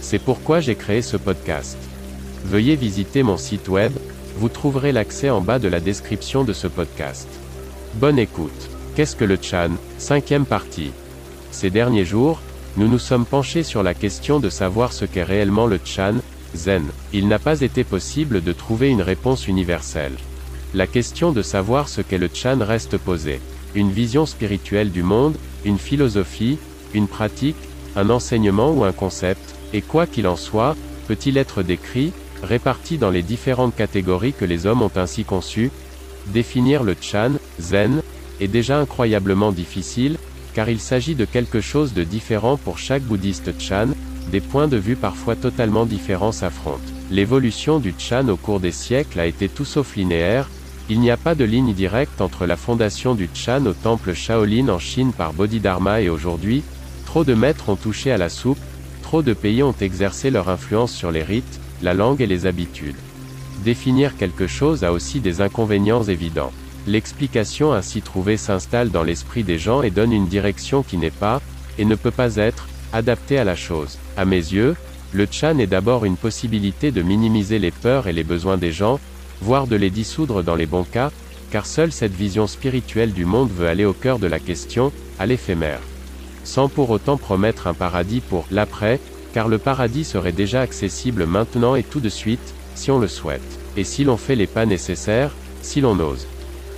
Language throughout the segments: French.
C'est pourquoi j'ai créé ce podcast. Veuillez visiter mon site web, vous trouverez l'accès en bas de la description de ce podcast. Bonne écoute. Qu'est-ce que le Chan Cinquième partie? Ces derniers jours, nous nous sommes penchés sur la question de savoir ce qu'est réellement le Chan, Zen. Il n'a pas été possible de trouver une réponse universelle. La question de savoir ce qu'est le Chan reste posée. Une vision spirituelle du monde, une philosophie, une pratique, un enseignement ou un concept, et quoi qu'il en soit, peut-il être décrit, réparti dans les différentes catégories que les hommes ont ainsi conçues? Définir le Chan, Zen, est déjà incroyablement difficile, car il s'agit de quelque chose de différent pour chaque bouddhiste Chan, des points de vue parfois totalement différents s'affrontent. L'évolution du Chan au cours des siècles a été tout sauf linéaire, il n'y a pas de ligne directe entre la fondation du Chan au temple Shaolin en Chine par Bodhidharma et aujourd'hui, trop de maîtres ont touché à la soupe, trop de pays ont exercé leur influence sur les rites, la langue et les habitudes. Définir quelque chose a aussi des inconvénients évidents. L'explication ainsi trouvée s'installe dans l'esprit des gens et donne une direction qui n'est pas, et ne peut pas être, adaptée à la chose. À mes yeux, le Chan est d'abord une possibilité de minimiser les peurs et les besoins des gens, voire de les dissoudre dans les bons cas, car seule cette vision spirituelle du monde veut aller au cœur de la question, à l'éphémère. Sans pour autant promettre un paradis pour l'après, car le paradis serait déjà accessible maintenant et tout de suite, si on le souhaite. Et si l'on fait les pas nécessaires, si l'on ose.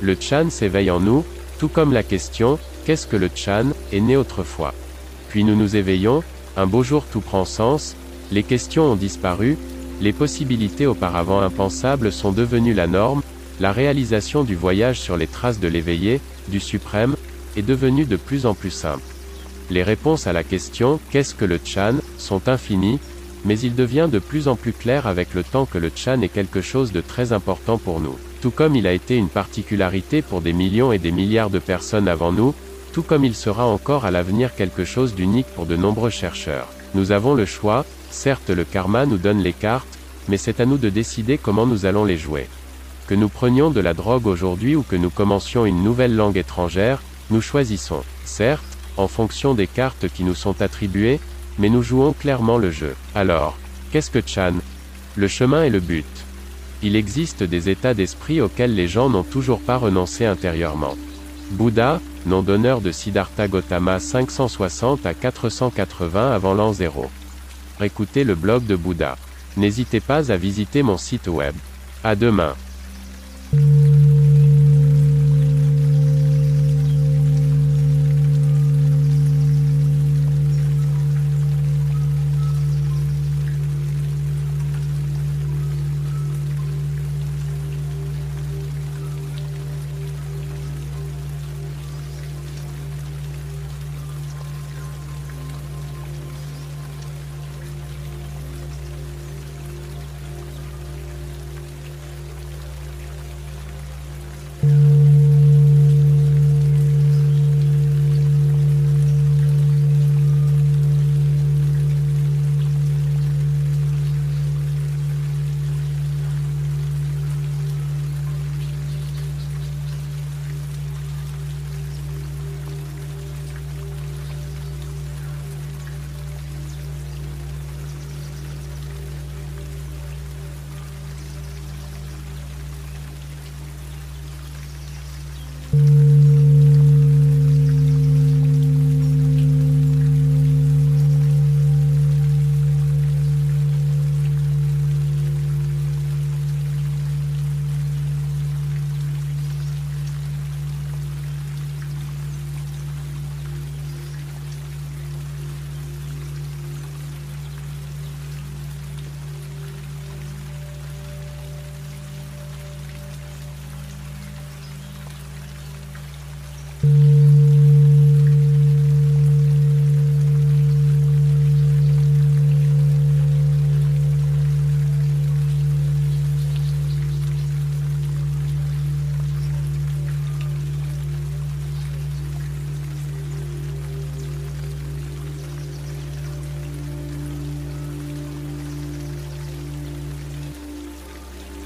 Le Chan s'éveille en nous, tout comme la question, qu'est-ce que le Chan, est né autrefois. Puis nous nous éveillons, un beau jour tout prend sens, les questions ont disparu, les possibilités auparavant impensables sont devenues la norme, la réalisation du voyage sur les traces de l'éveillé, du suprême, est devenue de plus en plus simple. Les réponses à la question « Qu'est-ce que le Chan ?», sont infinies, mais il devient de plus en plus clair avec le temps que le Chan est quelque chose de très important pour nous. Tout comme il a été une particularité pour des millions et des milliards de personnes avant nous, tout comme il sera encore à l'avenir quelque chose d'unique pour de nombreux chercheurs. Nous avons le choix, certes le karma nous donne les cartes, mais c'est à nous de décider comment nous allons les jouer. Que nous prenions de la drogue aujourd'hui ou que nous commencions une nouvelle langue étrangère, nous choisissons, certes, en fonction des cartes qui nous sont attribuées, mais nous jouons clairement le jeu. Alors, qu'est-ce que Chan? Le chemin est le but. Il existe des états d'esprit auxquels les gens n'ont toujours pas renoncé intérieurement. Bouddha, nom d'honneur de Siddhartha Gautama 560 à 480 avant l'an 0. Écoutez le blog de Bouddha. N'hésitez pas à visiter mon site web. À demain.